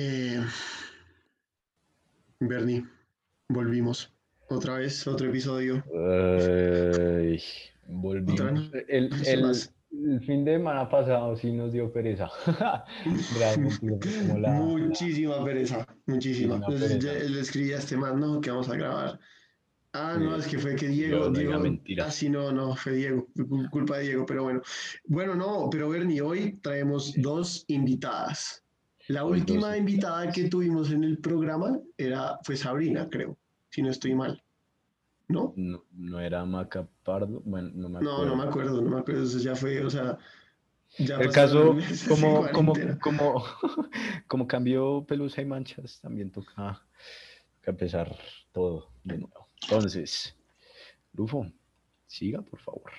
Eh, Bernie, volvimos. Otra vez, otro episodio. Ay, volvimos. El, fin de semana pasado sí nos dio pereza. Realmente, como la- Muchísima pereza, muchísima. Pereza. ya le escribí a este man, no, que vamos a grabar. Ah, no, Sí. es que fue que Diego, No, Diego, mentiras. ah, sí, no, no, fue Diego, culpa de Diego, pero bueno. Bueno, no, pero Bernie, hoy traemos dos invitadas. La última invitada que tuvimos en el programa era, fue Sabrina, creo, si no estoy mal. ¿No? no, no era Macapardo, bueno, no me No, acuerdo. no me acuerdo, no me acuerdo, eso ya fue, o sea, ya El caso, como, como, como, como cambió pelusa y manchas, también toca, toca empezar todo de nuevo. Entonces, Lufo, siga, por favor.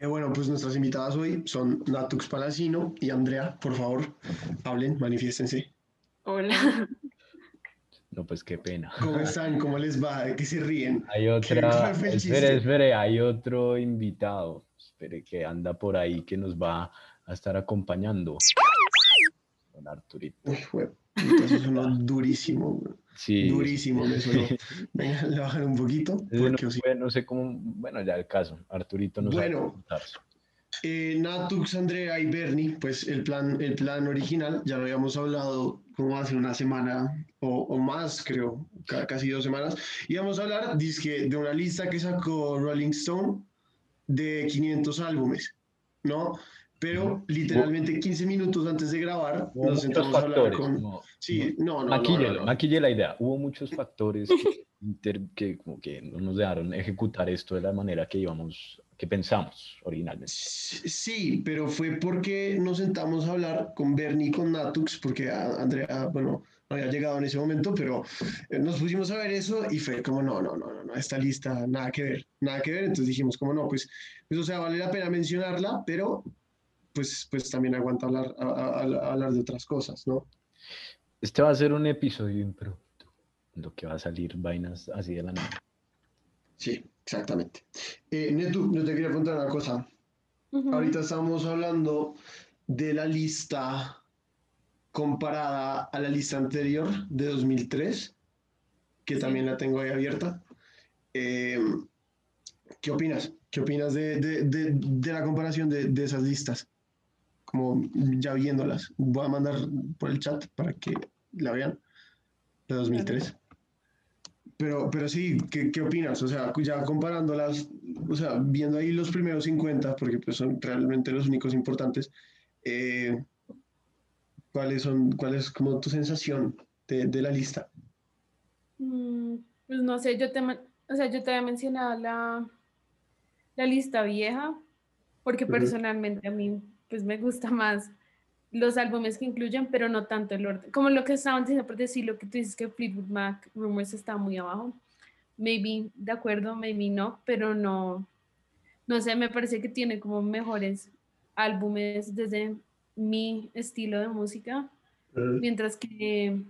Eh, bueno, pues nuestras invitadas hoy son Natux Palacino y Andrea. Por favor, hablen, manifiéstense. Hola. No, pues qué pena. ¿Cómo están? ¿Cómo les va? ¿De qué se ríen? Hay ¿Qué- otra, espere, espere, hay otro invitado, espere, que anda por ahí que nos va a estar acompañando. Don Arturito. Uy, eso sonó durísimo, güey. Sí. durísimo me sonó. Venga, le bajan un poquito. Ese no, sí. no sé cómo, bueno, ya el caso, Arturito nos Bueno. contar. Eh, Natux, Andrea y Bernie, pues el plan, el plan original, ya lo habíamos hablado como hace una semana o, o más, creo, ca- casi dos semanas. Íbamos a hablar dizque, de una lista que sacó Rolling Stone de 500 álbumes, ¿no? Pero literalmente 15 minutos antes de grabar Hubo nos sentamos a hablar con... no, Sí, no, no, maquille, no, maquille la idea. Hubo muchos factores que, inter- que como que no nos dejaron ejecutar esto de la manera que íbamos, que pensamos originalmente. Sí, pero fue porque nos sentamos a hablar con Bernie y con Natux, porque Andrea, bueno, no había llegado en ese momento, pero eh, nos pusimos a ver eso y fue como, no, no, no, no, no, esta lista, nada que ver, nada que ver. Entonces dijimos, como no, pues, pues, o sea, vale la pena mencionarla, pero pues, pues también aguanta hablar, a- a- a- hablar de otras cosas, ¿no? Este va a ser un episodio impromptu, lo que va a salir vainas así de la nada. Sí, exactamente. Eh, Netu, yo te quería preguntar una cosa. Ahorita estamos hablando de la lista comparada a la lista anterior de 2003, que Sí. también la tengo ahí abierta. Eh, ¿qué opinas? ¿Qué opinas de, de- de- de la comparación de, de esas listas? Como ya viéndolas. Voy a mandar por el chat para que la vean, de 2003. Pero, pero sí, ¿qué, qué opinas? O sea, ya comparándolas, o sea, viendo ahí los primeros 50, porque pues son realmente los únicos importantes, eh, ¿cuáles son, cuál es como tu sensación de, de la lista? Mm, Pues no sé, yo te, o sea, yo te había mencionado la, la lista vieja, porque Ujú. personalmente a mí pues me gusta más los álbumes que incluyen, pero no tanto el orden. Como lo que estaban diciendo, por decir lo que tú dices que Fleetwood Mac Rumors está muy abajo. Maybe de acuerdo, maybe no, pero no, no sé, me parece que tiene como mejores álbumes desde mi estilo de música. Mientras que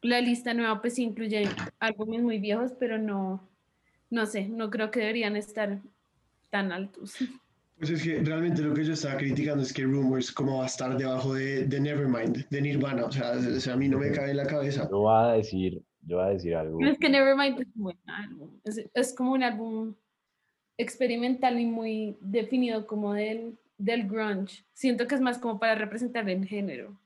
la lista nueva pues incluye álbumes muy viejos, pero no, no sé, no creo que deberían estar tan altos. Pues es que realmente lo que yo estaba criticando es que Rumors como va a estar debajo de, de Nevermind, de Nirvana, o sea, o sea, a mí no me cabe en la cabeza. Yo voy a decir, yo voy a decir algo. Es que Nevermind es un buen álbum, es, es como un álbum experimental y muy definido como del, del grunge. Siento que es más como para representar el género.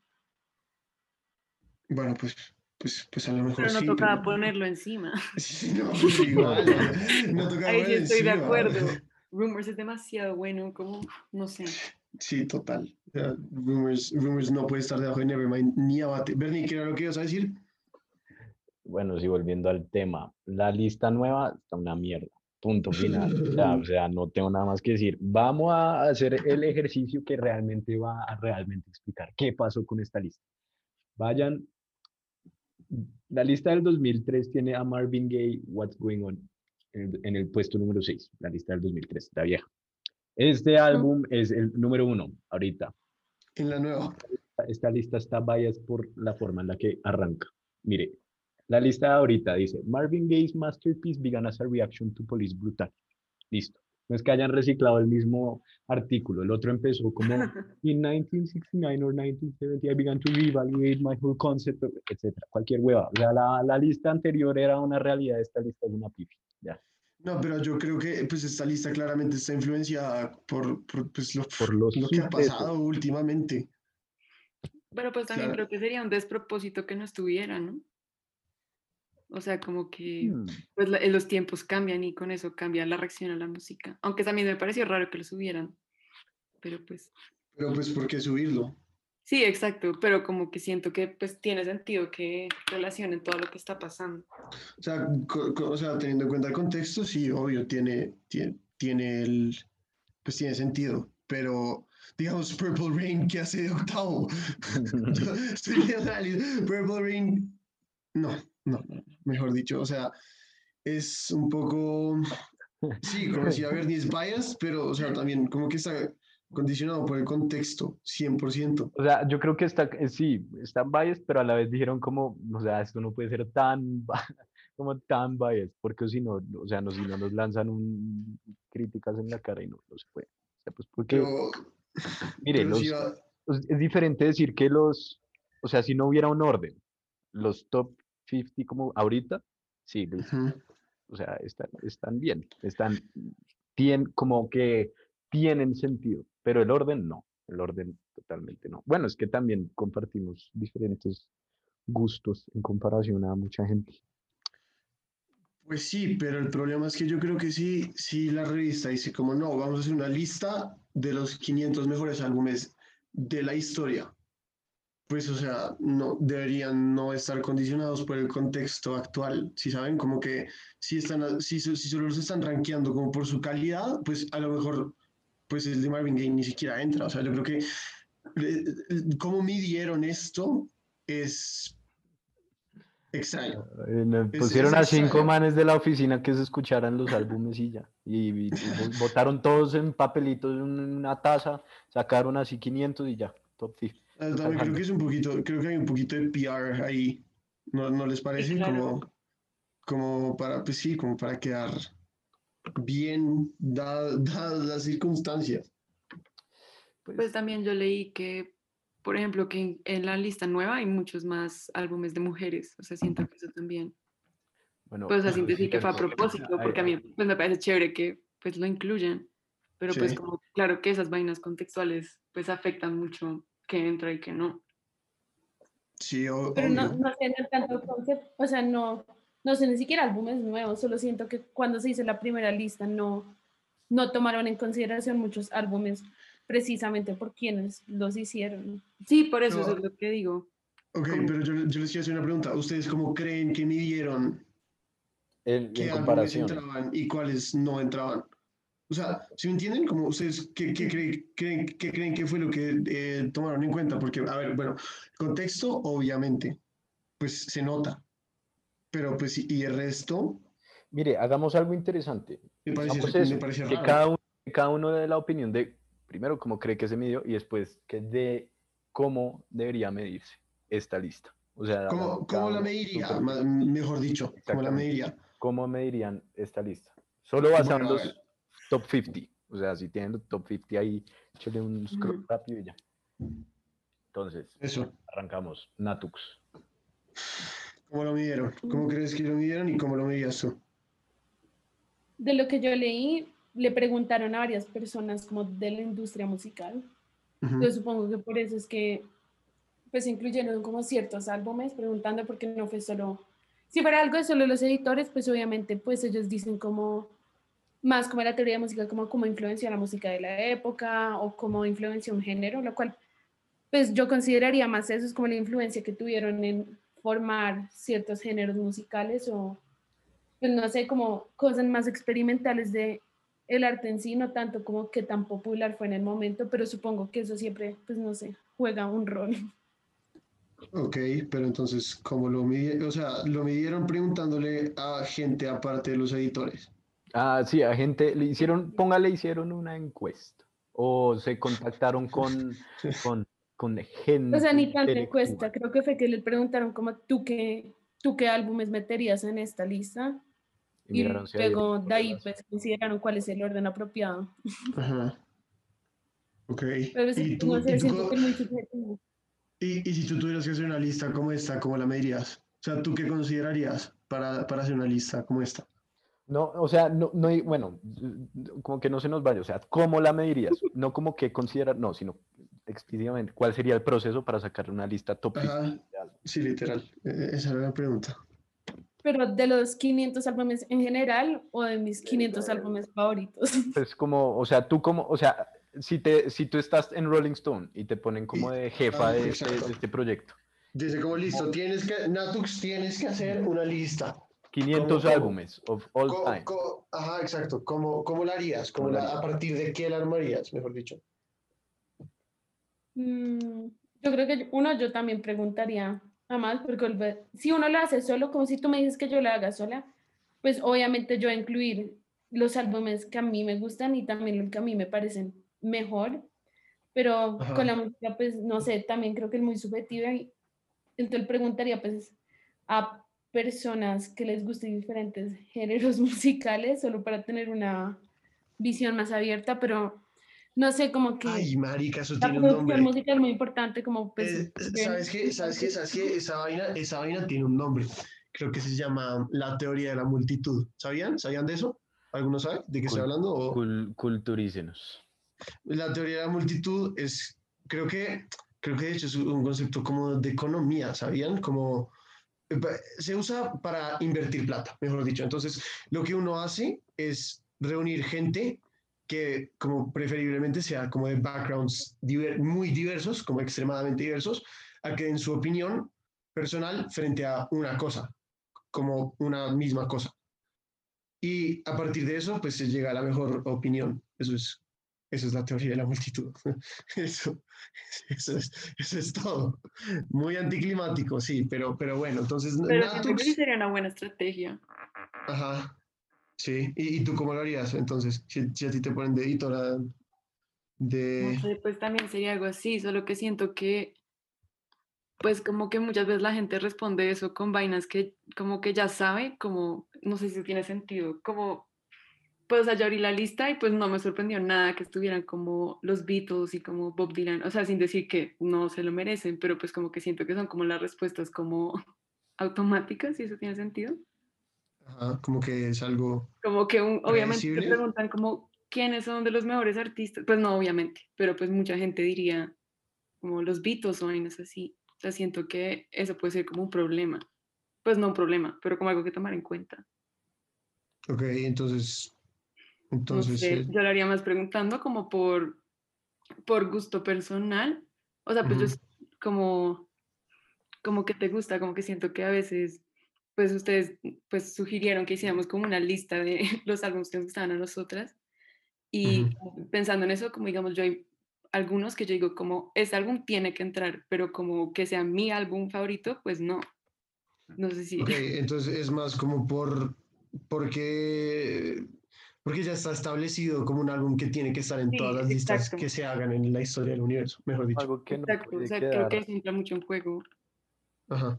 Bueno, pues, pues, pues a lo mejor Pero no sí, tocaba pero- ponerlo encima. Sí, no, pues igual, no tocaba Ahí sí poner estoy de encima. acuerdo. Rumors es demasiado bueno, como, no sé. Sí, total. Sea, Rumors, Rumors no puede estar debajo de Nevermind ni abate. Bernie, ¿qué era lo que ibas a decir? Bueno, sí, volviendo al tema, la lista nueva está una mierda. Punto final. Ya, o sea, no tengo nada más que decir. Vamos a hacer el ejercicio que realmente va a realmente explicar qué pasó con esta lista. Vayan. La lista del 2003 tiene a Marvin Gaye, What's Going On, en el, puesto número 6, la lista del 2003, la vieja. Este álbum es el número uno ahorita. En la nueva. esta lista está biased por la forma en la que arranca. Mire, la lista ahorita dice, Marvin Gaye's masterpiece began as a reaction to police brutality. Listo. No es que hayan reciclado el mismo artículo. El otro empezó como in 1969 or 1970 I began to reevaluate my whole concept, etc. Cualquier hueva. O sea, la, la lista anterior era una realidad, esta lista es una pipi. Ya. No, pero yo creo que pues esta lista claramente está influenciada por, por, pues, lo, Por los lo que ha pasado últimamente. Pero pues también Claro. creo que sería un despropósito que no estuviera, ¿no? O sea, como que Hmm. pues la- los tiempos cambian y con eso cambia la reacción a la música. Aunque también me pareció raro que lo subieran. Pero pues Pero pues, ¿por qué subirlo? Sí, exacto. Pero como que siento que pues tiene sentido que relacionen todo lo que está pasando. O sea, o sea, teniendo en cuenta el contexto, sí, obvio, tiene, tiene, tiene el, pues tiene sentido, pero digamos Purple Rain, ¿qué hace de octavo? Purple Rain, no, no, mejor dicho, o sea, es un poco, sí, como decía Bernie, es bias, pero, o sea, también como que está condicionado por el contexto, 100%. O sea, yo creo que está, eh, sí, están biased, pero a la vez dijeron como, o sea, esto no puede ser tan, como tan biased, porque si no, o sea, no, si no nos lanzan un, críticas en la cara y no, no se puede. O sea, pues porque, Pero, mire, pero los, sí va- es diferente decir que los, o sea, si no hubiera un orden, los top 50 como ahorita, sí, listo, Ujú. o sea, están, están bien, están, tienen, como que tienen sentido, pero el orden no, el orden totalmente no. Bueno, es que también compartimos diferentes gustos en comparación a mucha gente. Pues sí, pero el problema es que yo creo que sí, sí la revista dice como no, vamos a hacer una lista de los 500 mejores álbumes de la historia. Pues o sea, no deberían no estar condicionados por el contexto actual, si saben, como que si están si, si solo los están rankeando como por su calidad, pues a lo mejor pues el de Marvin Gaye ni siquiera entra, o sea, yo creo que eh, cómo midieron esto es extraño. Eh, me Es- pusieron es a cinco extraño. manes de la oficina que se escucharan los álbumes y ya. Y, y- y vo- votaron todos en papelitos en una taza, sacaron así 500 y ya, top 50. Ah, También creo que es un poquito, creo que hay un poquito de PR ahí, ¿no, no les parece? claro. Como, como para, pues sí, como para quedar bien da- dadas las circunstancias. Pues también yo leí que, por ejemplo, que en, en la lista nueva hay muchos más álbumes de mujeres. O sea, siento que eso también. Bueno, Pues así sí, decir que fue a propósito, porque a mí pues, me parece chévere que pues lo incluyan. Pero pues Sí. como claro que esas vainas contextuales pues afectan mucho que entra y que no. Sí, o- Pero no, obvio. no sé, no tanto concept, o sea, no, no sé ni siquiera álbumes nuevos, solo siento que cuando se hizo la primera lista no, no tomaron en consideración muchos álbumes precisamente por quienes los hicieron. Sí, por eso, eso No. es lo que digo. Ok, como- pero yo, yo les quiero hacer una pregunta. ¿Ustedes cómo creen que midieron En, qué en álbumes comparación. entraban y cuáles no entraban? O sea, ¿sí me entienden? Como ustedes, ¿qué, qué creen, creen- qué creen que fue lo que eh, tomaron en cuenta? Porque, a ver, bueno, contexto, obviamente, pues se nota. Pero pues, y el resto, Mire, hagamos algo interesante. me parece, me eso, parece que raro. cada uno, cada uno dé la opinión de, primero, cómo cree que se midió y después que de cómo debería medirse esta lista. O sea, ¿Cómo, cómo la mediría? su Ma- perfil. Mejor dicho, ¿cómo la mediría? ¿Cómo medirían esta lista? Solo basado Bueno, en los ver. top 50. O sea, si tienen los top 50 ahí, échale un scroll Ujú. rápido y ya. Entonces, Eso, arrancamos. Natux. ¿Cómo lo midieron? ¿Cómo crees que lo midieron y cómo lo medías tú? De lo que yo leí, le preguntaron a varias personas como de la industria musical. Ujú. Yo supongo que por eso es que pues incluyeron como ciertos álbumes preguntando porque no fue solo, si fuera algo de solo los editores, pues obviamente pues ellos dicen como más como la teoría de música, como cómo influencia la música de la época o cómo influencia un género, lo cual pues yo consideraría más eso, es como la influencia que tuvieron en formar ciertos géneros musicales o pues no sé, como cosas más experimentales de el arte en sí, no tanto como que tan popular fue en el momento, pero supongo que eso siempre, pues no sé, juega un rol. Ok, pero entonces, ¿cómo lo midieron? O sea, lo midieron preguntándole a gente aparte de los editores. Ah, sí, a gente le hicieron, póngale, hicieron una encuesta. O se contactaron con, con, con gente. O sea, ni tanta intelectual. encuesta, creo que fue que le preguntaron como tú qué, tú qué álbumes meterías en esta lista Y había luego de ahí problemas. pues consideraron cuál es el orden apropiado. Ajá. Ok. Pero sí, ¿Y tú, no y sé, tú que es muy y- y si tú tuvieras que hacer una lista como esta, ¿cómo la medirías? O sea, ¿tú qué considerarías para, para hacer una lista como esta? No, o sea, no, no, hay- bueno, como que no se nos vaya, o sea, ¿cómo la medirías? No como que considerar, no, sino explícitamente, ¿cuál sería el proceso para sacar una lista top 50 Ajá. de álbumes? Sí, literal. Eh, Esa era la pregunta. Pero de los 500 álbumes en general o de mis 500 álbumes favoritos. Pues como, o sea, tú como, o sea, si, te, si tú estás en Rolling Stone y te ponen como de jefa Ah, de este, de este proyecto, Dice como listo, tienes que, Natux, tienes que hacer una lista. 500 cómo? álbumes of all Co- time. ajá, exacto. ¿Cómo, cómo la harías? ¿Cómo ¿Cómo la la- ¿A partir de qué la armarías, mejor dicho? Mm, yo creo que uno, yo también preguntaría a más, porque si uno lo hace solo, como si tú me dices que yo lo haga sola, pues obviamente yo incluir los álbumes que a mí me gustan y también los que a mí me parecen mejor, pero Ajá. con la música, pues no sé, también creo que es muy subjetiva y entonces preguntaría pues a personas que les gusten diferentes géneros musicales, solo para tener una visión más abierta, pero no sé, como que... Ay, marica, eso La tiene un nombre. musical es muy importante, como pues. Eh, ver- ¿Sabes qué? ¿Sabes qué? ¿Sabes qué? Esa vaina, esa vaina tiene un nombre. Creo que se llama la teoría de la multitud. ¿Sabían? ¿Sabían de eso? ¿Alguno sabe de qué estoy hablando? O- Cul- culturícenos. La teoría de la multitud es, creo que, creo que de hecho es un concepto como de economía, ¿sabían? Como eh, se usa para invertir plata, mejor dicho. Entonces, lo que uno hace es reunir gente que como preferiblemente sea como de backgrounds diver- muy diversos, como extremadamente diversos, a que den su opinión personal frente a una cosa, como una misma cosa. Y a partir de eso, pues se llega a la mejor opinión. Eso es, eso es la teoría de la multitud. Eso, eso, es, eso es todo. Muy anticlimático, sí, pero, pero bueno, entonces Pero siento que sería una buena estrategia. Ajá. Sí. ¿Y, y tú cómo lo harías entonces? Si, si a ti te ponen de editora de... Sé, pues también sería algo así, solo que siento que, pues como que muchas veces la gente responde eso con vainas que como que ya sabe, como, no sé si tiene sentido, como, pues o sea, yo abrí la lista y pues no me sorprendió nada que estuvieran como los Beatles y como Bob Dylan, o sea, sin decir que no se lo merecen, pero pues como que siento que son como las respuestas como automáticas, si eso tiene sentido. Ajá, como que es algo... Como que un- obviamente te preguntan como quiénes son de los mejores artistas. Pues no, obviamente, pero pues mucha gente diría como los Beatles o vainas así. O sea, siento que eso puede ser como un problema. Pues no un problema, pero como algo que tomar en cuenta. Ok, entonces... No Entonces... sé, eh, yo lo haría más preguntando como por, por gusto personal. O sea, pues s- como, como que te gusta, como que siento que a veces, pues ustedes pues sugirieron que hiciéramos como una lista de los álbumes que nos gustaban a nosotras. Y Ujú. como pensando en eso, como digamos, yo hay algunos que yo digo como, este álbum tiene que entrar, pero como que sea mi álbum favorito, pues no. No sé si... Ok, entonces es más como por... Porque... Porque ya está establecido como un álbum que tiene que estar en Sí, todas las listas que se hagan en la historia del universo, mejor dicho. Algo que no Exacto, o sea, creo que eso entra mucho en juego. Ajá.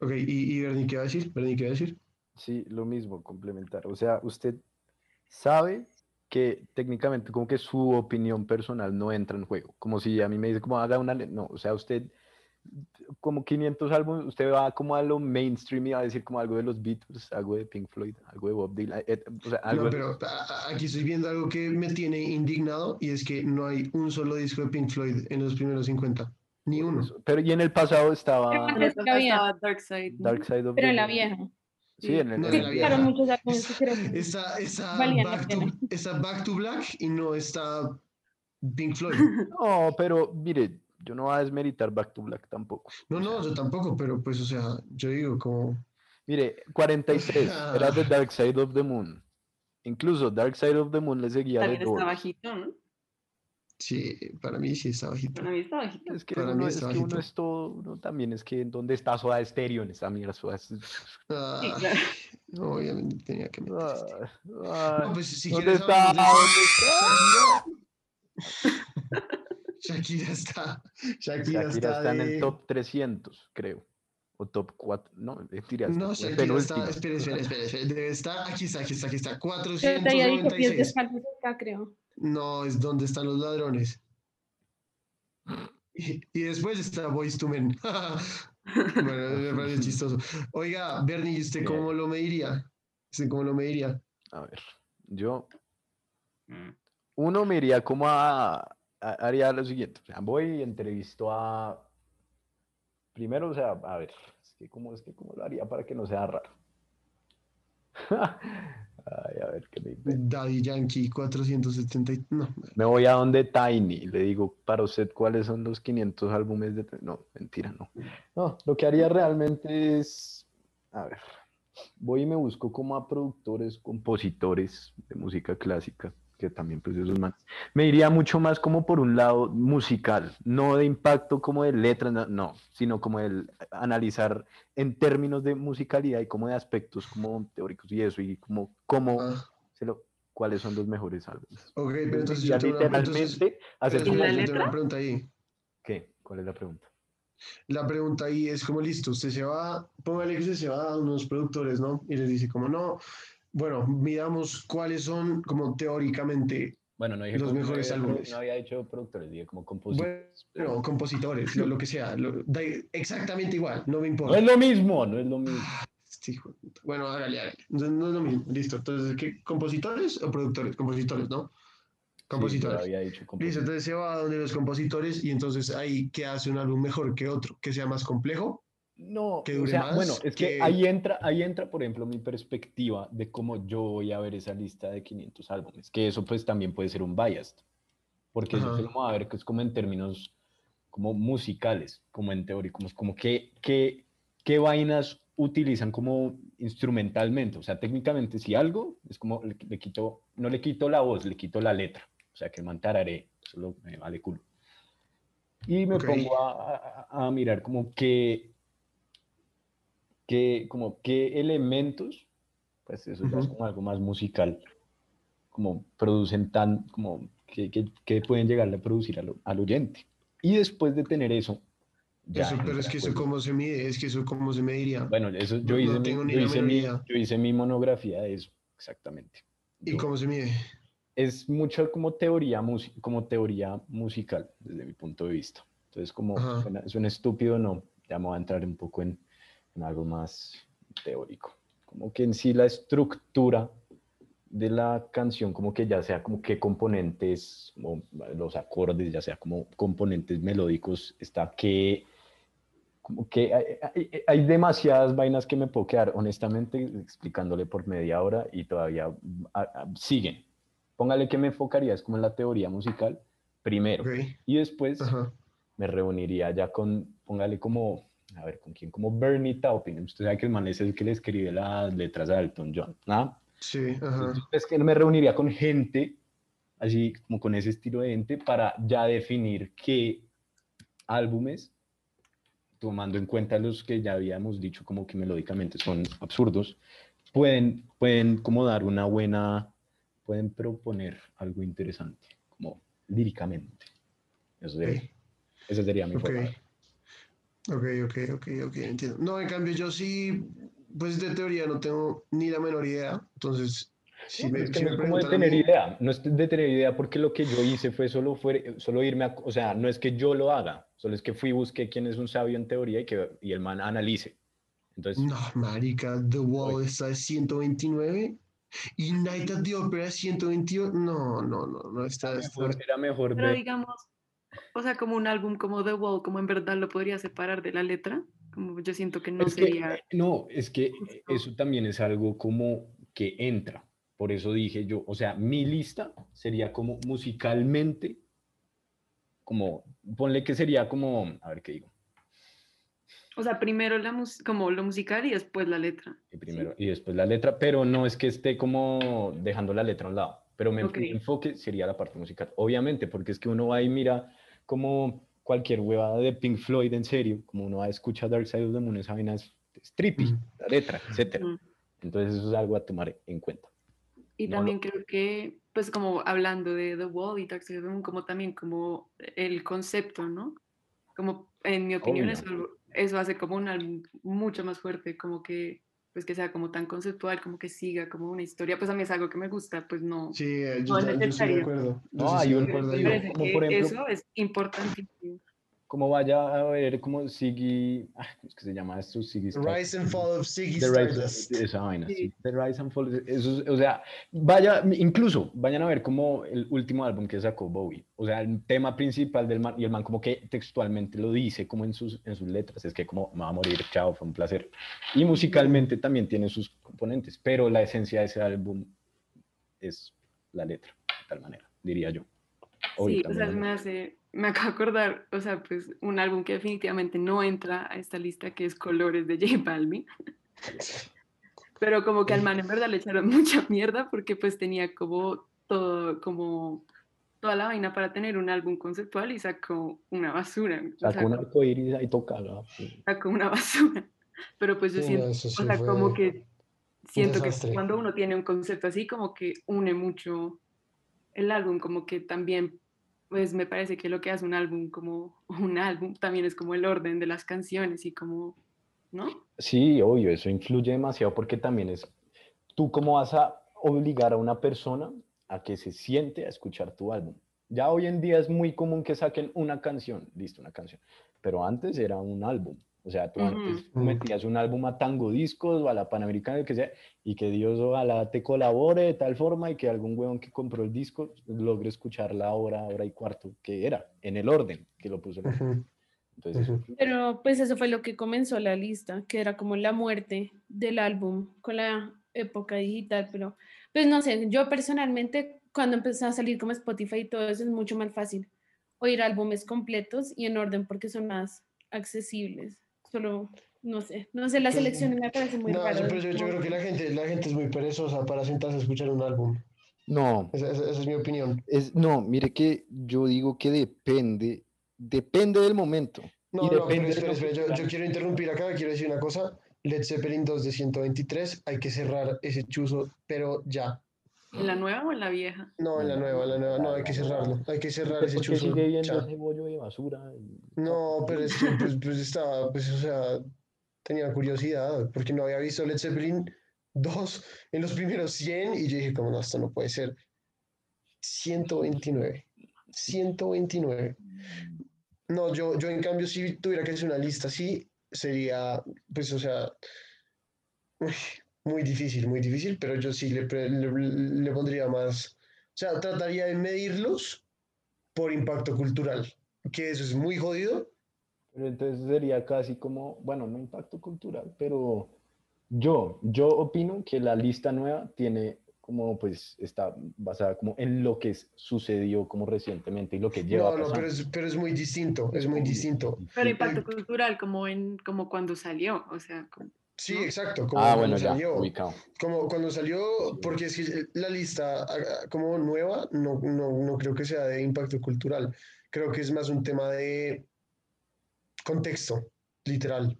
Ok, ¿y, y Bernie qué va a decir? Bernie, ¿qué va a decir? Sí, lo mismo, complementar. O sea, usted sabe que técnicamente como que su opinión personal no entra en juego. Como si a mí me dice como haga una... le-". No, o sea, usted como 500 álbumes, usted va como a lo mainstream y va a decir como algo de los Beatles, algo de Pink Floyd, algo de Bob Dylan, et- o sea, algo No, pero aquí estoy viendo algo que me tiene indignado y es que no hay un solo disco de Pink Floyd en los primeros 50. Ni uno. eso. Pero y en el pasado estaba Pero Pero es que había- estaba Dark Side. ¿no? Dark Side of Pero the en la Moon. vieja. Sí, en, el- No, muchos álbumes que Esa, creo que- esa, back to, esa Back to Black y no está Pink Floyd. No, pero mire, yo no voy a desmeritar Back to Black tampoco. No, no, yo tampoco, pero pues, o sea, yo digo como... Mire, 43 era The Dark Side of the Moon. Incluso Dark Side of the Moon le seguía de También está bajito, ¿no? Sí, para mí sí está bajito. Para mí está bajito. Es que, Para uno, mí es está que uno bajito. es todo, uno también es que ¿dónde está Soda Stereo en esa mierda? Soda Stereo? Ah, claro. obviamente tenía que meter este. Ah, No, pues si ¿Dónde está? de ¿Dónde Shakira. Shakira está. Shakira, Shakira está, está en de- el top 300, creo. O top 4. No, mentiras. No está. Espera, espera, espera, espera. Debe estar. Aquí está, aquí está, aquí está. Yo te había dicho pies 496. descalzos acá, creo. No, es donde están los ladrones. Y, y después está Boys to Men. bueno, me parece chistoso. Oiga, Bernie, ¿y ¿usted Bien. cómo lo mediría? ¿Usted cómo lo mediría? A ver, yo. Mm. Uno me iría como a, a- haría lo siguiente. O sea, voy y entrevisto a. Primero, o sea, a ver, es que cómo, es que cómo lo haría para que no sea raro. Ay, a ver, ¿qué me invento? Daddy Yankee 470. y- No, Me voy a donde Tiny, le digo para usted cuáles son los 500 álbumes de... No, mentira, no. No, lo que haría realmente es, a ver, voy y me busco como a productores, compositores de música clásica, que también pues esos más. Me iría mucho más como por un lado musical, no de impacto como de letras, no, no, sino como el analizar en términos de musicalidad y como de aspectos como teóricos y eso, y como cómo ah, se lo- cuáles son los mejores álbumes. ok, pero entonces Ya yo literalmente hacer pero ¿Y como la tengo una letra? pregunta ahí. ¿Qué? ¿Cuál es la pregunta? La pregunta ahí es como listo, usted se va, póngale que se va a unos productores, ¿no? Y les dice como no, bueno, miramos cuáles son como teóricamente, Bueno, no dije Los mejores álbumes. No había dicho productores, dije como compositores. pero- bueno, compositores, lo, lo que sea, lo- da exactamente igual, no me importa. No es lo mismo, no es lo mismo. Este hijo de puta. Bueno, hágale, hágale. Entonces, no es lo mismo, listo. Entonces, ¿qué? ¿Compositores o productores? Compositores, ¿no? Sí, Compositores. yo había dicho Listo, compositores. entonces se va a donde los compositores y entonces ahí que hace un álbum mejor que otro, que sea más complejo. No, que o dure sea, más, bueno, es que, que- ahí entra, ahí entra, por ejemplo, mi perspectiva de cómo yo voy a ver esa lista de 500 álbumes, que eso pues también puede ser un bias, porque eso Ajá. lo vamos a ver que es como en términos como musicales, como en teoría, como, como qué, qué, qué vainas utilizan como instrumentalmente, o sea, técnicamente si algo es como le, le quito, no le quito la voz, le quito la letra, o sea, que el man tararé, eso lo- me vale culo. Y me Ok. pongo a, a- a mirar como que, que, como qué elementos, pues eso ya es como algo más musical, como producen tan, como que, que, que pueden llegar a producir al, al oyente. Y después de tener eso, ya eso, pero es que eso pues, cómo se mide, es que eso cómo se mediría. Bueno, eso, yo, hice no mi, yo, hice mi, yo hice mi monografía de eso, exactamente. ¿Y Yo- cómo se mide? es mucho como teoría, como teoría musical, desde mi punto de vista. Entonces, como suena, suena estúpido, no, ya me voy a entrar un poco en, en algo más teórico. Como que en sí la estructura de la canción, como que ya sea como qué componentes, los acordes, ya sea como componentes melódicos, está que como que hay, hay- hay demasiadas vainas que me puedo quedar honestamente explicándole por media hora y todavía a- a- siguen. Póngale que me enfocaría es como en la teoría musical primero y después me reuniría ya con, póngale como, a ver, ¿con quién? Como Bernie Taupin. Usted sabe que el man es el que le escribe las letras a Elton John, ¿ah? Sí, ajá. Es que me reuniría con gente, así como con ese estilo de gente, para ya definir qué álbumes, tomando en cuenta los que ya habíamos dicho como que melódicamente son absurdos, pueden, pueden como dar una buena, pueden proponer algo interesante, como líricamente. Eso sería, Ok. esa sería mi Ok. forma. Ok, ok, ok, ok, entiendo. No, en cambio yo sí, pues de teoría no tengo ni la menor idea. Entonces, si No, me, es que si no me es como de tener mí- idea, no es de tener idea porque lo que yo hice fue solo, fue, solo irme a, o sea, no es que yo lo haga, solo es que fui y busqué quién es un sabio en teoría y que y el man analice. Entonces, No, marica, The Wall está de 129 y Night at the Opera 122. No, no, no, no está. está- mejor- era mejor Pero digamos, o sea, como un álbum como The Wall, como en verdad lo podría separar de la letra, como yo siento que no es que, sería... eh, no, es que justo. eso también es algo como que entra. Por eso dije yo, o sea, mi lista sería como musicalmente, como, ponle que sería como, a ver qué digo. O sea, primero la como lo musical y después la letra. Y primero, y después la letra, pero no es que esté como dejando la letra a un lado, pero mi, Ok. mi enfoque sería la parte musical, obviamente, porque es que uno va y mira como cualquier huevada de Pink Floyd en serio, como uno va a escuchar Dark Side of the Moon, esa vaina es es trippy, Ujú. la letra, etcétera. Mm. Entonces eso es algo a tomar en cuenta. Y No lo- también creo que, pues como hablando de The Wall y Dark Side of the Moon, como también como el concepto, ¿no? Como en mi opinión es Obvio. algo, eso hace como un álbum mucho más fuerte, como que pues que sea como tan conceptual, como que siga como una historia, pues a mí es algo que me gusta, pues no. Sí, eh, No yo, es ta- yo estoy de necesario. acuerdo. Yo No, sí hay estoy de un- acuerdo como por ejemplo- eso es importantísimo. Como vaya a ver como Siggy, ¿cómo es que se llama esto? Siggy Stardust. Rise and Fall of Ziggy The Rise, Stardust. esa vaina, Sí. sí. The Rise and Fall, eso es- o sea, vaya, incluso vayan a ver como el último álbum que sacó Bowie, o sea, el tema principal del man, y el man como que textualmente lo dice como en sus, en sus letras, es que como me va a morir, chao, fue un placer. Y musicalmente también tiene sus componentes, pero la esencia de ese álbum es la letra, de tal manera, diría yo. Obvio, Sí, o también sea, la me hace, me acabo de acordar, o sea, pues un álbum que definitivamente no entra a esta lista, que es Colores de J Balvin. Pero como que al man en verdad le echaron mucha mierda porque pues tenía como todo, como toda la vaina para tener un álbum conceptual y sacó una basura. Sacó un arcoíris ahí tocado. sacó una basura. Pero pues yo Sí, siento, eso o sí sea, como que siento que cuando uno tiene un concepto así, como que une mucho el álbum, como que también, pues me parece que lo que hace un álbum como un álbum también es como el orden de las canciones y como, ¿no? Sí, obvio, eso influye demasiado porque también es, tú cómo vas a obligar a una persona a que se siente a escuchar tu álbum. Ya hoy en día es muy común que saquen una canción, listo, una canción, pero antes era un álbum. O sea, tú antes Ujú. metías un álbum a Tango Discos o a la Panamericana, que sea, y que Dios ojalá te colabore de tal forma y que algún huevón que compró el disco logre escuchar la hora, hora y cuarto, que era, en el orden que lo puso. el man. Ujú, Entonces, eso ujú. Pero pues eso fue lo que comenzó la lista, que era como la muerte del álbum con la época digital, pero pues no sé, yo personalmente cuando empecé a salir como Spotify y todo eso es mucho más fácil oír álbumes completos y en orden porque son más accesibles. Solo, no sé, no sé, la selección me parece muy No, rara. yo, pero yo, yo creo que la gente, la gente es muy perezosa para sentarse a escuchar un álbum. No, Esa, esa- esa es mi opinión. es, no, mire que yo digo que depende, depende del momento. No, Y no, pero depende de espera, espera, yo, yo quiero interrumpir acá, quiero decir una cosa. Led Zeppelin 2 de 123, hay que cerrar ese chuzo, pero ya. ¿En la nueva o en la vieja? No, en la nueva, en la nueva, no, hay que cerrarlo. Hay que cerrar ese porque chuzo. sigue viendo ese bollo de basura. y- No, pero es que pues, pues estaba, pues o sea, tenía curiosidad, porque no había visto Led Zeppelin 2 en los primeros 100 y yo dije, como no, esto no puede ser. 129. 129. No, yo, yo en cambio, si tuviera que hacer una lista así, sería, pues, o sea, uy, muy difícil, muy difícil, pero yo sí le, le, le pondría más, o sea, trataría de medirlos por impacto cultural, que eso es muy jodido. Pero entonces sería casi como, bueno, no impacto cultural, pero yo, yo opino que la lista nueva tiene como, pues, está basada como en lo que sucedió como recientemente y lo que lleva No, no, pero es, pero es muy distinto, es muy distinto. Pero impacto cultural, como en como cuando salió, o sea, como- Sí, exacto, como Ah, bueno, ya, salió. ubicado. Como cuando salió, porque es que la lista ah, como nueva no, no, no creo que sea de impacto cultural. Creo que es más un tema de contexto, literal.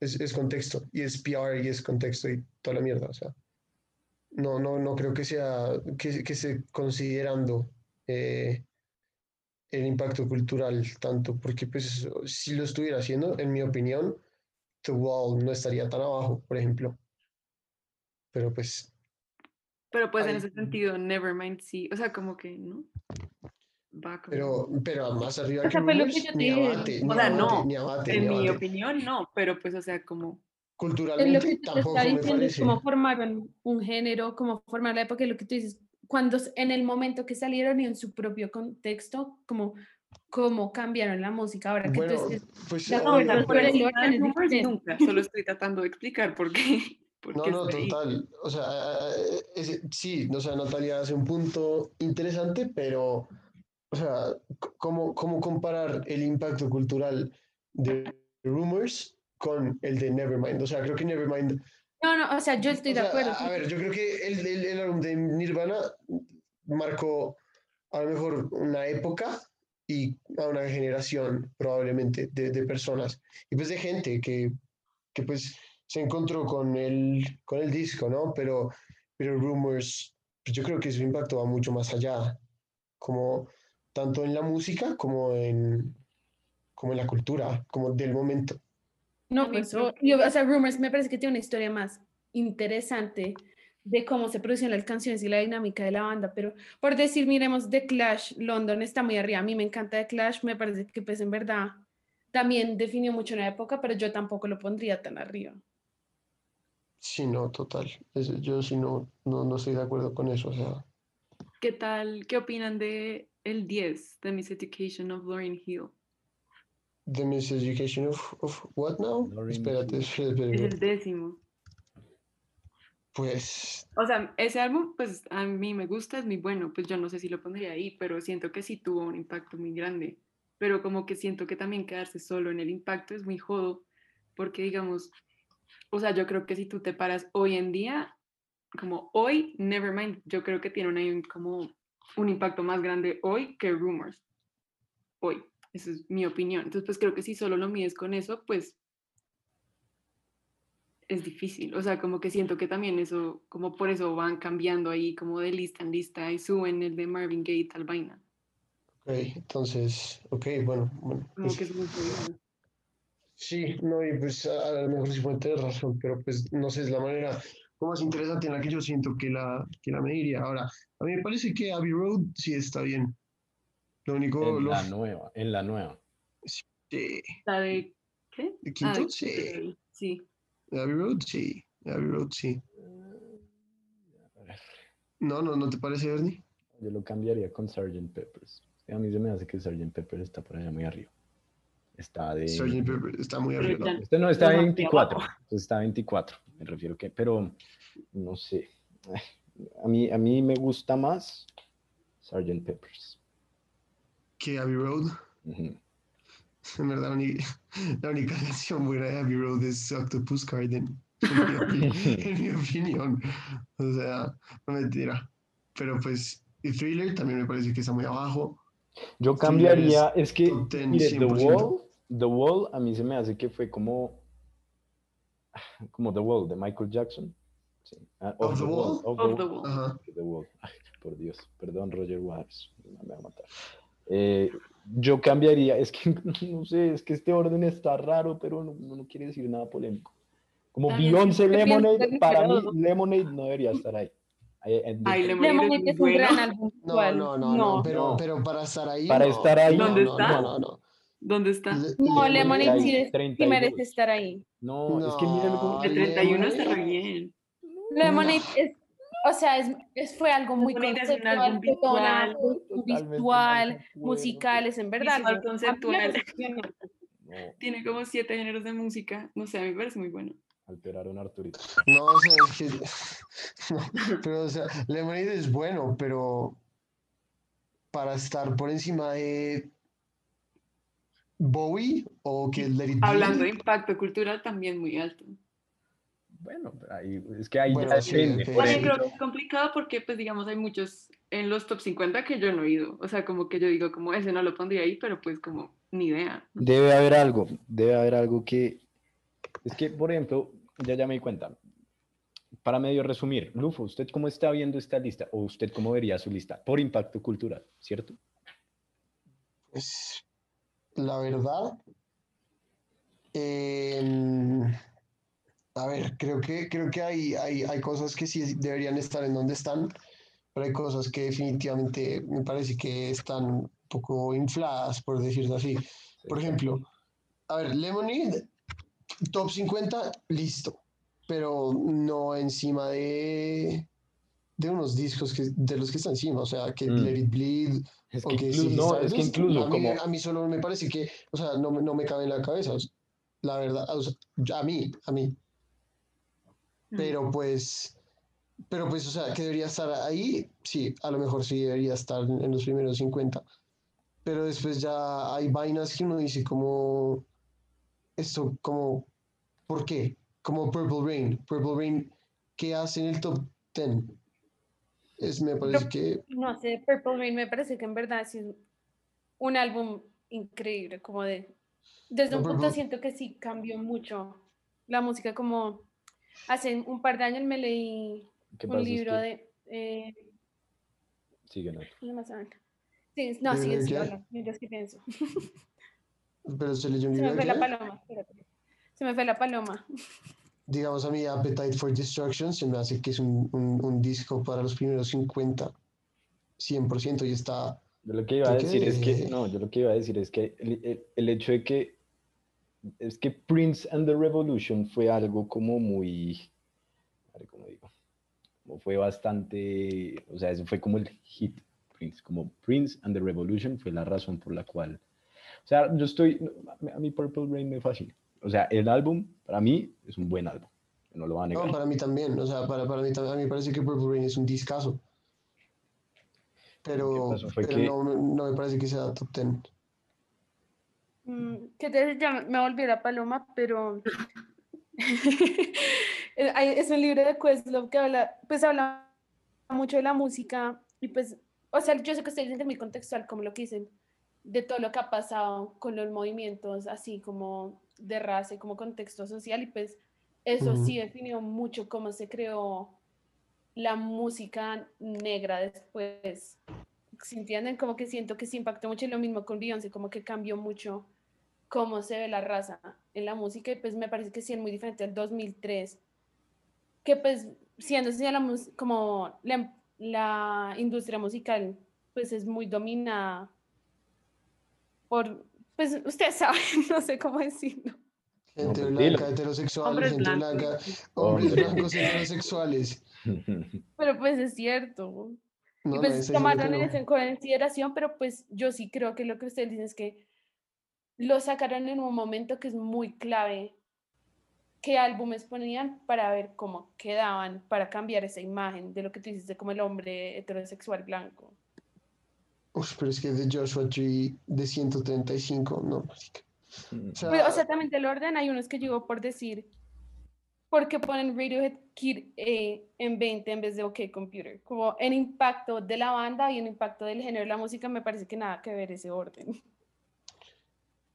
Es, es contexto, y es PR, y es contexto, y toda la mierda. O sea, no, no, no creo que sea, que, que esté considerando eh, el impacto cultural tanto, porque pues si lo estuviera haciendo, en mi opinión, The Wall no estaría tan abajo, por ejemplo. Pero pues, pero pues en Ay. ese sentido, Nevermind sí, o sea, como que, ¿no? Va como- pero, pero más arriba O que sea, que ni dije. abate, O ni sea, abate, no, ni abate, en ni mi opinión no, pero pues, o sea, como, Es lo Culturalmente que tampoco está diciendo, cómo formaron un género, cómo formar la época, y lo que tú dices, cuando en el momento que salieron y en su propio contexto, como cómo cambiaron la música ahora que tú Bueno, dices, pues la no, o sea, Pero por el es diferente. nunca, solo estoy tratando de explicar por qué. por No, qué no, ahí. total. O sea, ese- sí, o sea, Natalia hace un punto interesante, pero, o sea, ¿cómo, cómo comparar el impacto cultural de Rumors con el de Nevermind? O sea, creo que Nevermind no, no, o sea, yo estoy O de sea, acuerdo. A, a ver, yo creo que el, el, el álbum de Nirvana marcó a lo mejor una época y a una generación probablemente de, de personas y pues de gente que, que pues se encontró con el, con el disco, ¿no? Pero, pero Rumors, pues yo creo que su impacto va mucho más allá, como tanto en la música como en, como en la cultura, como del momento. No, pues, creo o, y, o sea, Rumors me parece que tiene una historia más interesante de cómo se producen las canciones y la dinámica de la banda, pero por decir, miremos, The Clash, London está muy arriba, a mí me encanta The Clash, me parece que pues en verdad también definió mucho una época, pero yo tampoco lo pondría tan arriba. Sí, no, total. Es- yo sí no, no, no estoy de acuerdo con eso. O sea, ¿Qué tal? ¿Qué opinan de el 10 de Miss Education of Lauryn Hill? The Miseducation of, of what now? Lauryn Espérate, espérate, Es el décimo. Pues O sea, ese álbum, pues a mí me gusta, es muy bueno, pues yo no sé si lo pondría ahí, pero siento que sí tuvo un impacto muy grande. Pero como que siento que también quedarse solo en el impacto es muy jodo, porque digamos, o sea, yo creo que si tú te paras hoy en día, como hoy, Nevermind, yo creo que tiene un, como un impacto más grande hoy que Rumors. Hoy, esa es mi opinión. Entonces, pues creo que si solo lo mides con eso, pues es difícil. O sea, como que siento que también eso, como por eso van cambiando ahí como de lista en lista y suben el de Marvin Gaye tal vaina. Ok, entonces, ok, bueno, bueno. Como pues, que es muy jodido. sí, no, y pues a, a lo mejor sí puede tener razón, pero pues no sé, es la manera como más interesante en la que yo siento que la, que la mediría. Ahora, a mí me parece que Abbey Road sí está bien. Lo único, En lo, la nueva, en la nueva. sí, ¿La de qué? ¿De Ah, Quinto? de Sí. Sí. Abbey Road sí, Abbey Road sí. No, no, ¿no te parece, Ernie? Yo lo cambiaría con Sgt. Peppers. A mí se me hace que Sgt. Peppers está por allá muy arriba. Está de... Sgt. Pepper está muy arriba. Este no está Los a hacia 24. abajo. entonces Está a 24. Me refiero que, pero no sé. A mí, a mí me gusta más Sgt. Peppers. Que Abbey Road. Ujú. En verdad, la única, la única canción buena de Abbey Road es Octopus Garden. En mi, opi- en mi opinión. O sea, no mentira. Pero pues, y Thriller también me parece que está muy abajo. Yo cambiaría, es es que, top 10, mire, The 100%. Wall, The Wall a mí se me hace que fue como, como The Wall de Michael Jackson. Sí. Ah, Of the Wall? Of Of the Wall. Ajá. The Wall. Ay, por Dios, perdón, Roger Waters, me va a matar. Eh, yo cambiaría, es que no sé, es que este orden está raro, pero no, no, no quiere decir nada polémico. Como También Beyoncé Lemonade, para mí Lemonade no debería estar ahí. Ay, de- Lemonade es un gran álbum. No, no, no, no, pero, No. pero para estar ahí. Para no, estar ahí, no, ¿Dónde no, está? No, no, no. ¿Dónde está? No, Lemonade sí, es- sí 32. merece estar ahí. no, es que miren cómo... El No, 31 está re bien. Lemonade es, o sea, es, es- fue algo muy es conceptual, visual, de acuerdo. musicales, en verdad. Visual conceptual. No, Tiene como siete géneros de música. No sé, a mí me parece muy bueno. alteraron a Arturito. No, o sea, es que. No, pero, o sea, Lemonade es bueno, pero. Para estar por encima de. Bowie o que Let It Be. Hablando de impacto cultural, también muy alto. Bueno, ahí, es que ahí Bueno, ya sí, depende. sí. ejemplo. creo que es complicado porque, pues, digamos, hay muchos en los top 50 que yo no he ido. O sea, como que yo digo, como ese no lo pondría ahí, pero pues como ni idea. Debe haber algo, debe haber algo que... Es que, por ejemplo, ya ya me di cuenta. Para medio resumir, Lufo, ¿usted cómo está viendo esta lista? ¿O usted cómo vería su lista? Por impacto cultural, ¿cierto? Pues, la verdad. em, a ver, creo que, creo que hay, hay, hay cosas que sí deberían estar en donde están, pero hay cosas que definitivamente me parece que están un poco infladas, por decirlo así. Por ejemplo, a ver, Lemonade, top 50, listo, pero no encima de, de unos discos que, de los que están encima, o sea, que Mm. Let It Bleed, Es o que, incluso, Ziggy no, es que incluso a mí, como... a mí solo me parece que, o sea, no, no me cabe en la cabeza, o sea, la verdad, o sea, a mí, a mí. Pero pues, pero pues, o sea, que debería estar ahí, sí, a lo mejor sí debería estar en, los primeros 50, pero después ya hay vainas que uno dice como, esto, como, ¿por qué? Como Purple Rain, Purple Rain, ¿qué hace en el top 10? Es, me parece que, No sé, Purple Rain me parece que en verdad sí es un álbum increíble, como de... Desde No, un punto siento que sí cambió mucho la música, como hace un par de años me leí ¿Qué un libro de... Eh, Sigue, no. Sí, no, ¿Libro sí, mientras que pienso. pero se leyó un Se me fue de la paloma, espérate. Se me fue la paloma. Digamos a mí, Appetite for Destruction se me hace que es un, un, un disco para los primeros 50, 100% y está... Yo lo que iba a decir es que, que- no, yo lo que iba a decir es que el, el- el hecho de que, es que Prince and the Revolution fue algo como muy, cómo digo, como fue bastante, o sea, eso fue como el hit Prince, como Prince and the Revolution fue la razón por la cual, o sea, yo estoy, a mí Purple Rain me fascina, o sea, el álbum para mí es un buen álbum, no lo van a No, negar. para mí también, o sea, para, para mí también, a mí me parece que Purple Rain es un discazo. Pero, pero que- no, no me parece que sea top 10. Mm, que te, ya me volví paloma, pero es un libro de Questlove que habla, pues habla mucho de la música y pues, o sea, yo sé que ustedes dicen muy contextual como lo que dicen de todo lo que ha pasado con los movimientos así como de raza y como contexto social y pues eso Ujú. sí definió mucho cómo se creó la música negra después. ¿Sí entienden? Como que siento que se impactó mucho y lo mismo con Beyoncé, como que cambió mucho cómo se ve la raza en la música y pues me parece que sí es muy diferente al 2003 que pues siendo así la como la, la industria musical pues es muy dominada por pues ustedes saben no sé cómo decirlo Gente blanca, dilo. heterosexual, Hombres gente blancos. blanca, hombres blancos heterosexuales. pero pues es cierto No, y pues tomaron no. eso en consideración pero pues yo sí creo que lo que ustedes dicen es que lo sacaron en un momento que es muy clave qué álbumes ponían para ver cómo quedaban, para cambiar esa imagen de lo que tú dices de como el hombre heterosexual blanco. Uf, pero es que de Joshua Tree de 135, no, marica. O sea, Pero, o sea, también del orden hay unos que llegó por decir, ¿por qué ponen Radiohead Kid A en 20 en vez de OK Computer? Como en impacto de la banda y en impacto del género de la música, me parece que nada que ver ese orden.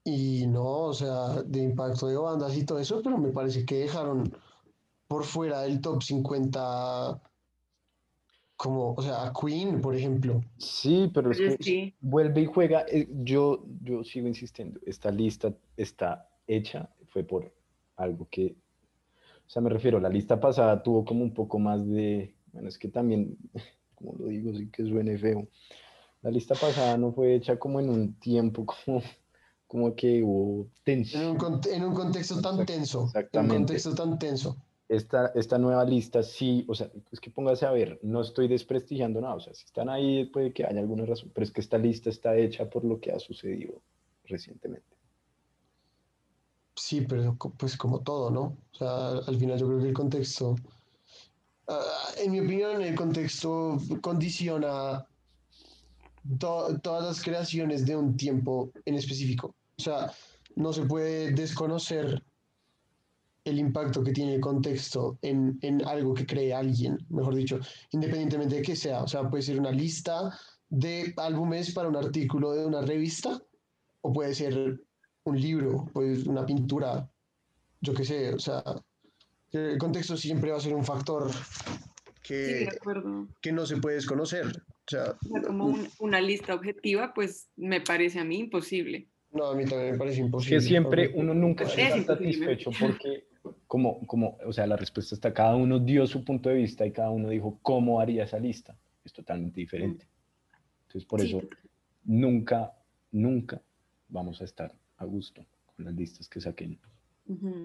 Y no, o sea, de impacto de bandas y todo eso, pero me parece que dejaron por fuera del top 50 como, o sea, a Queen, por ejemplo. Sí, pero es que sí. vuelve y juega. eh, Yo, yo sigo insistiendo, esta lista está hecha, fue por algo que, o sea, me refiero, la lista pasada tuvo como un poco más de, bueno, es que también, como lo digo, sí que suene feo. La lista pasada no fue hecha como en un tiempo como, como que hubo En tensión. cont- en un contexto tan tenso. En un exactamente. contexto tan tenso. esta, esta nueva lista sí, o sea, es que póngase a ver, no estoy desprestigiando nada, o sea, si están ahí puede que haya alguna razón, pero es que esta lista está hecha por lo que ha sucedido recientemente. Sí, pero pues como todo, ¿no? O sea, al final yo creo que el contexto, ah, en mi opinión, el contexto condiciona to- todas las creaciones de un tiempo en específico. O sea, no se puede desconocer el impacto que tiene el contexto en, en algo que cree alguien, mejor dicho, independientemente de qué sea. O sea, puede ser una lista de álbumes para un artículo de una revista, o puede ser un libro, pues una pintura, yo qué sé, o sea, el contexto siempre va a ser un factor que, que no se puede desconocer. O sea, O sea, como un- una lista objetiva, pues me parece a mí imposible. No, a mí también me parece Es imposible. que siempre porque- uno nunca Es está imposible. satisfecho porque, como, como, o sea, la respuesta está, cada uno dio su punto de vista y cada uno dijo cómo haría esa lista. Es totalmente diferente. Entonces, por Sí, eso nunca, nunca vamos a estar a gusto con las listas que saquen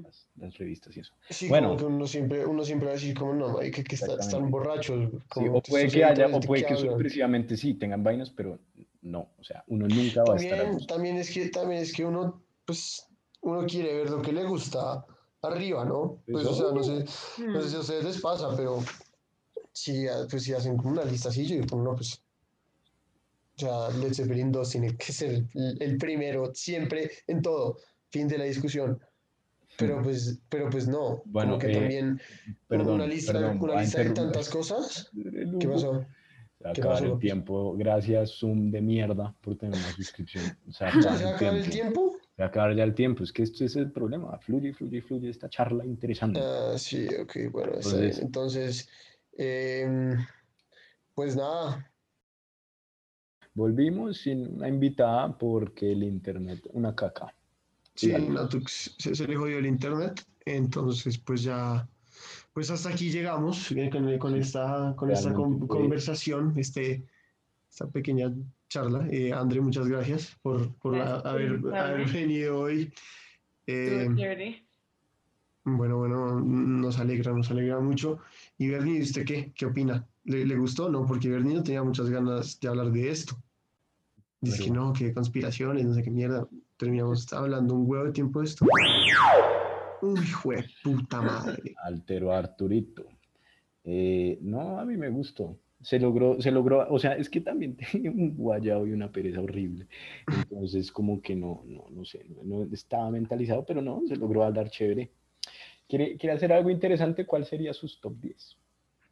las, las revistas y eso. Sí, Bueno. como que uno siempre, uno siempre va a decir como no, marica, que, está- están borrachos. Sí, como o puede que haya, o de puede que hablan. sorpresivamente sí tengan vainas, pero no, o sea, uno nunca va a estar a También, también es que también es que uno pues uno quiere ver lo que le gusta arriba, ¿no? Pues o sea, no sé, no sé si a ustedes les pasa, pero si, pues, si hacen como una lista así, yo digo, no, pues o sea, Led Zeppelin 2 tiene que ser el, el primero siempre en todo, fin de la discusión. Pero pues, pero pues no, Bueno, como que eh, también Perdón, una lista, perdón, una lista de tantas cosas. ¿Qué pasó? Se va a ¿Qué acabar el tiempo. Gracias, Zoom de mierda, por tener una suscripción. Se va a ¿Ya acabar se va a el acabar el tiempo. tiempo? Se va a acabar ya el tiempo. Es que esto es el problema. Fluye, fluye, fluye esta charla interesante. Ah, sí, ok, bueno, Entonces-. Entonces, em, pues nada, Volvimos sin una invitada porque el internet, una caca. Sí, se, se le jodió el internet, entonces pues ya, pues hasta aquí llegamos eh, con, con esta, con esta con- conversación, este, esta pequeña charla. Eh, André, muchas gracias por, por la- Gracias por haber, haber venido hoy. Eh, bueno, bueno, nos alegra, nos alegra mucho. Y Bernie, ¿usted qué? ¿Qué opina? ¿Le, le gustó? No, porque Bernie no tenía muchas ganas de hablar de esto. Dice que Pero- no, que conspiraciones, no sé qué mierda. Terminamos hablando un huevo de tiempo de esto. Uy, jue puta madre. Altero Arturito. Eh, no, a mí me gustó. Se logró, se logró, o sea, es que también tenía un guayao y una pereza horrible. Entonces, como que no, no, no sé, no, no estaba mentalizado, pero no, se logró hablar chévere. ¿Quiere, quiere hacer algo interesante? ¿Cuál sería sus top 10?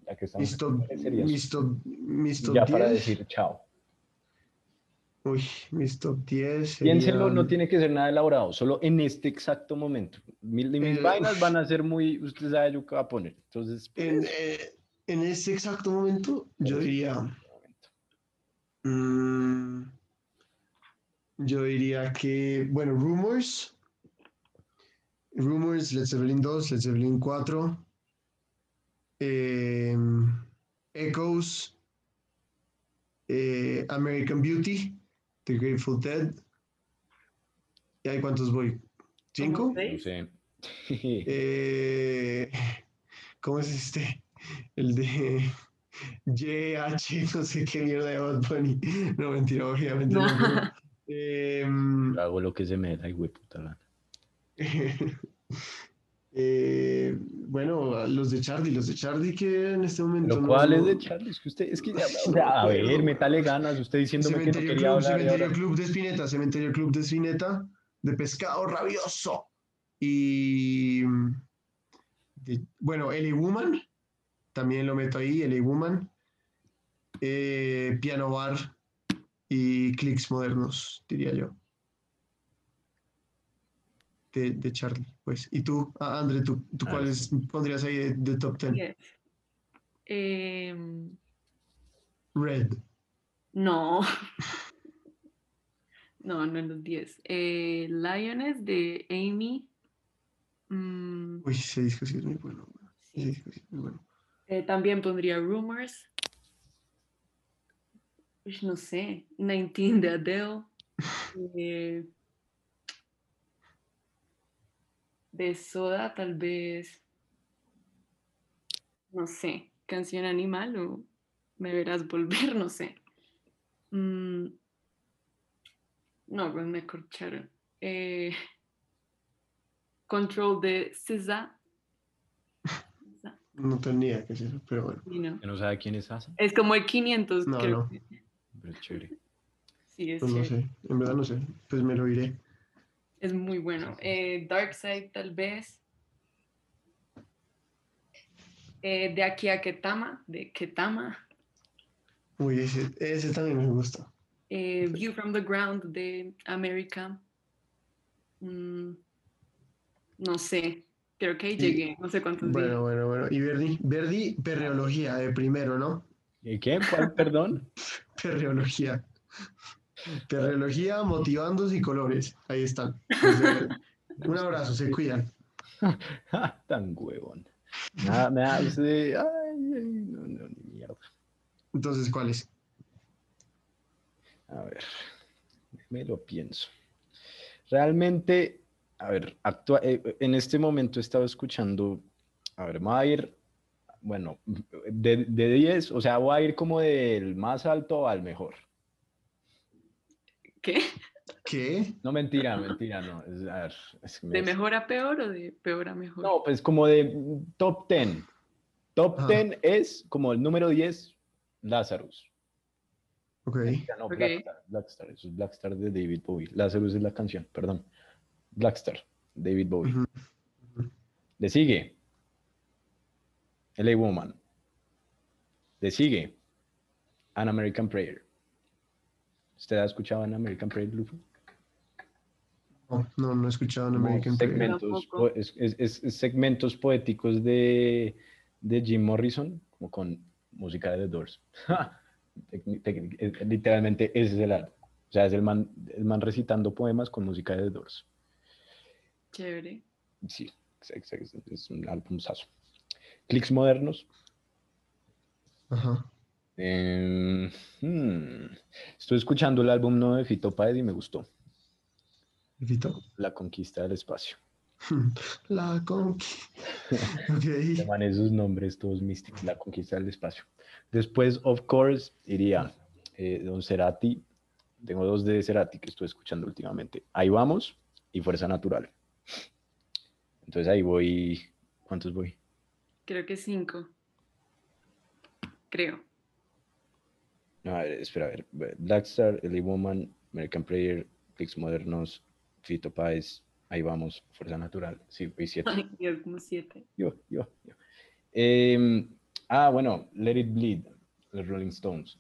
Ya que estamos Mis top, ¿cuál sería su- mis top, mis top ya para 10. decir chao. Uy, mis top 10. Piénselo, no serían- tiene que ser nada elaborado, solo en este exacto momento. Mis, mis Eh, vainas van a ser muy, usted sabe yo qué va a poner. Entonces, En, eh, en ese exacto momento, yo Pero- diría. mm, yo diría que, bueno, Rumors. Rumors, Led Zeppelin 2, Led Zeppelin 4. eh, Echoes. eh, American Beauty. The Grateful Dead. ¿Y ahí cuántos voy? ¿Cinco? ¿Como no sé. Eh, ¿cómo es este? El de YH, no sé qué mierda de Bad Bunny. No, mentira, obviamente no. em, Yo hago lo que se me da y puta gana. eh, bueno, los de Charlie, los de Charlie que en este momento. Pero no- ¿cuál es no- de Charlie? Es que usted, es que, No o sea, a ver, métale ganas, usted diciéndome que no Cementerio quería Club, hablar. Cementerio ahora- Club de Spinetta, Cementerio Club de Spinetta, de Pescado Rabioso. Y. de- bueno, LA Woman, también lo meto ahí, LA Woman. Eh, Piano Bar y Clicks Modernos, diría yo. De, de Charlie, pues. ¿Y tú, André, tú, tú cuáles pondrías ahí de, de top 10? Yes. Em, Red. no. No, no en los 10. Eh, Lioness de Amy. Mm, Uy, ese disco sí es muy bueno. Ese sí. disco sí es muy bueno. Eh, también pondría Rumors. Uy, no sé. 19 de Adele. Eh, de Soda, tal vez. No sé. Canción animal o me verás volver, no sé. Mm, no, pues me corcharon. Eh, control de SZA. SZA, No tenía que es eso, pero bueno. no. Que no sabe quién es Asa, Es como el 500, No, creo. no. que- pero es chévere. Sí, es, Pues no sé, en verdad no sé, pues me lo iré. Es muy bueno. Eh, Darkseid, tal vez. Eh, de aquí a Ketama, de Ketama. Uy, ese, ese también me gusta. Eh, View from the Ground de America. Mm, no sé, creo que ahí llegué, no sé cuántos días. Bueno, bueno, bueno. Y Verdi, Verdi, perreología de primero, ¿no? ¿Y qué? ¿Cuál, perdón? Perreología. Perreología, motivandos y colores. Ahí están. Un abrazo, se cuidan. Tan huevón. Nada, me usted. Ay, ay, no, no, ni mierda. Entonces, ¿cuáles? A ver, me lo pienso. Realmente, a ver, actua- eh, en este momento he estado escuchando, a ver, me voy a ir, bueno, de, de 10, o sea, voy a ir como del más alto al mejor. ¿Qué? ¿Qué? No, mentira, mentira, no. es- a ver, es que me ¿De es- mejor a peor o de peor a mejor? No, pues como de top 10. Top Ajá. 10 es como el número 10, Lazarus. Ok. Mentira, no, Ok. Blackstar, Blackstar, eso es Blackstar de David Bowie. Lazarus es la canción, perdón. Blackstar, David Bowie. Le sigue LA Woman. Le sigue An American Prayer. ¿Usted ha escuchado An American Prayer, Luffy? No, no, no he escuchado en American Prayer. segmentos, po- es- es- es- es segmentos poéticos de, de Jim Morrison, como con música de The Doors. Es- Literalmente ese es el arte. O sea, es el man, el man recitando poemas con música de The Doors. Chévere. Sí, ex- es un álbumazo. Clicks modernos. Ajá. Hmm, Estoy escuchando el álbum nuevo de Fito Páez y me gustó. Fito. La conquista del espacio. La conquista. Ok. Llaman esos nombres todos místicos. La conquista del espacio. Después, of course, iría eh, Don Cerati. Tengo dos de Cerati que estoy escuchando últimamente. Ahí vamos y Fuerza Natural. Entonces ahí voy. ¿Cuántos voy? Creo que cinco. Creo. No, a ver, espera, a ver. Blackstar, LA Woman, American Prayer, Clicks Modernos, Fito Páez. Ahí vamos. Fuerza Natural. Sí, voy siete. Ay, Dios, como siete. Yo, yo, yo. Em, ah, bueno, Let It Bleed, los Rolling Stones.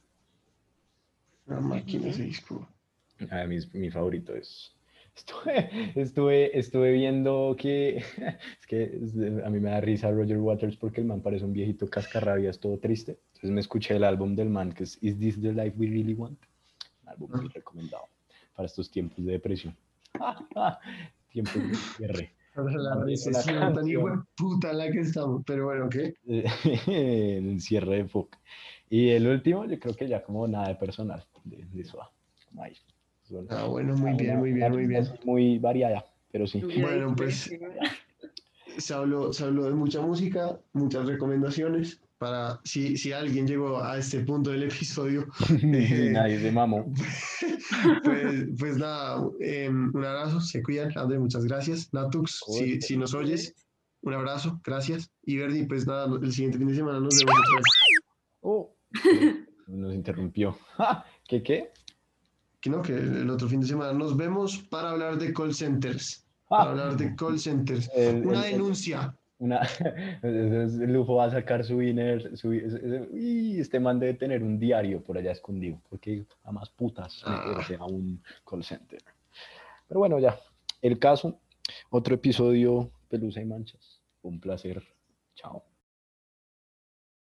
La máquina ese disco. Ah, mi, mi favorito es. Estuve, estuve, estuve viendo que. Es que a mí me da risa Roger Waters porque el man parece un viejito cascarrabias, todo triste. Entonces me escuché el álbum del man que es Is This the Life We Really Want? Un álbum muy recomendado para estos tiempos de depresión. tiempos de cierre. La recesión tan de puta la que estamos. Pero bueno, ¿qué? el encierre de Foc. Y el último, yo creo que ya como nada de personal, de, de. Como ahí. Son- Ah, bueno, muy bien, muy bien, muy bien. Muy variada, pero sí. Bueno, pues. Se habló, se habló de mucha música, muchas recomendaciones. Para si, si alguien llegó a este punto del episodio, Sí, nadie se mamó. pues, pues nada, eh, un abrazo, se cuidan, André, muchas gracias. Natux, si, si nos oyes, un abrazo, gracias. Y Verdi, pues nada, el siguiente fin de semana nos vemos otra vez. Oh, nos interrumpió. ¿Qué qué? Que no, que el otro fin de semana nos vemos para hablar de call centers. Para hablar de call centers. El- Una el- denuncia. Una, Lufo va a sacar su inner, su, uy, este man debe tener un diario por allá escondido, porque a más putas Ah. a un call center. Pero bueno, ya, el caso, otro episodio, Pelusa y Manchas, un placer, chao.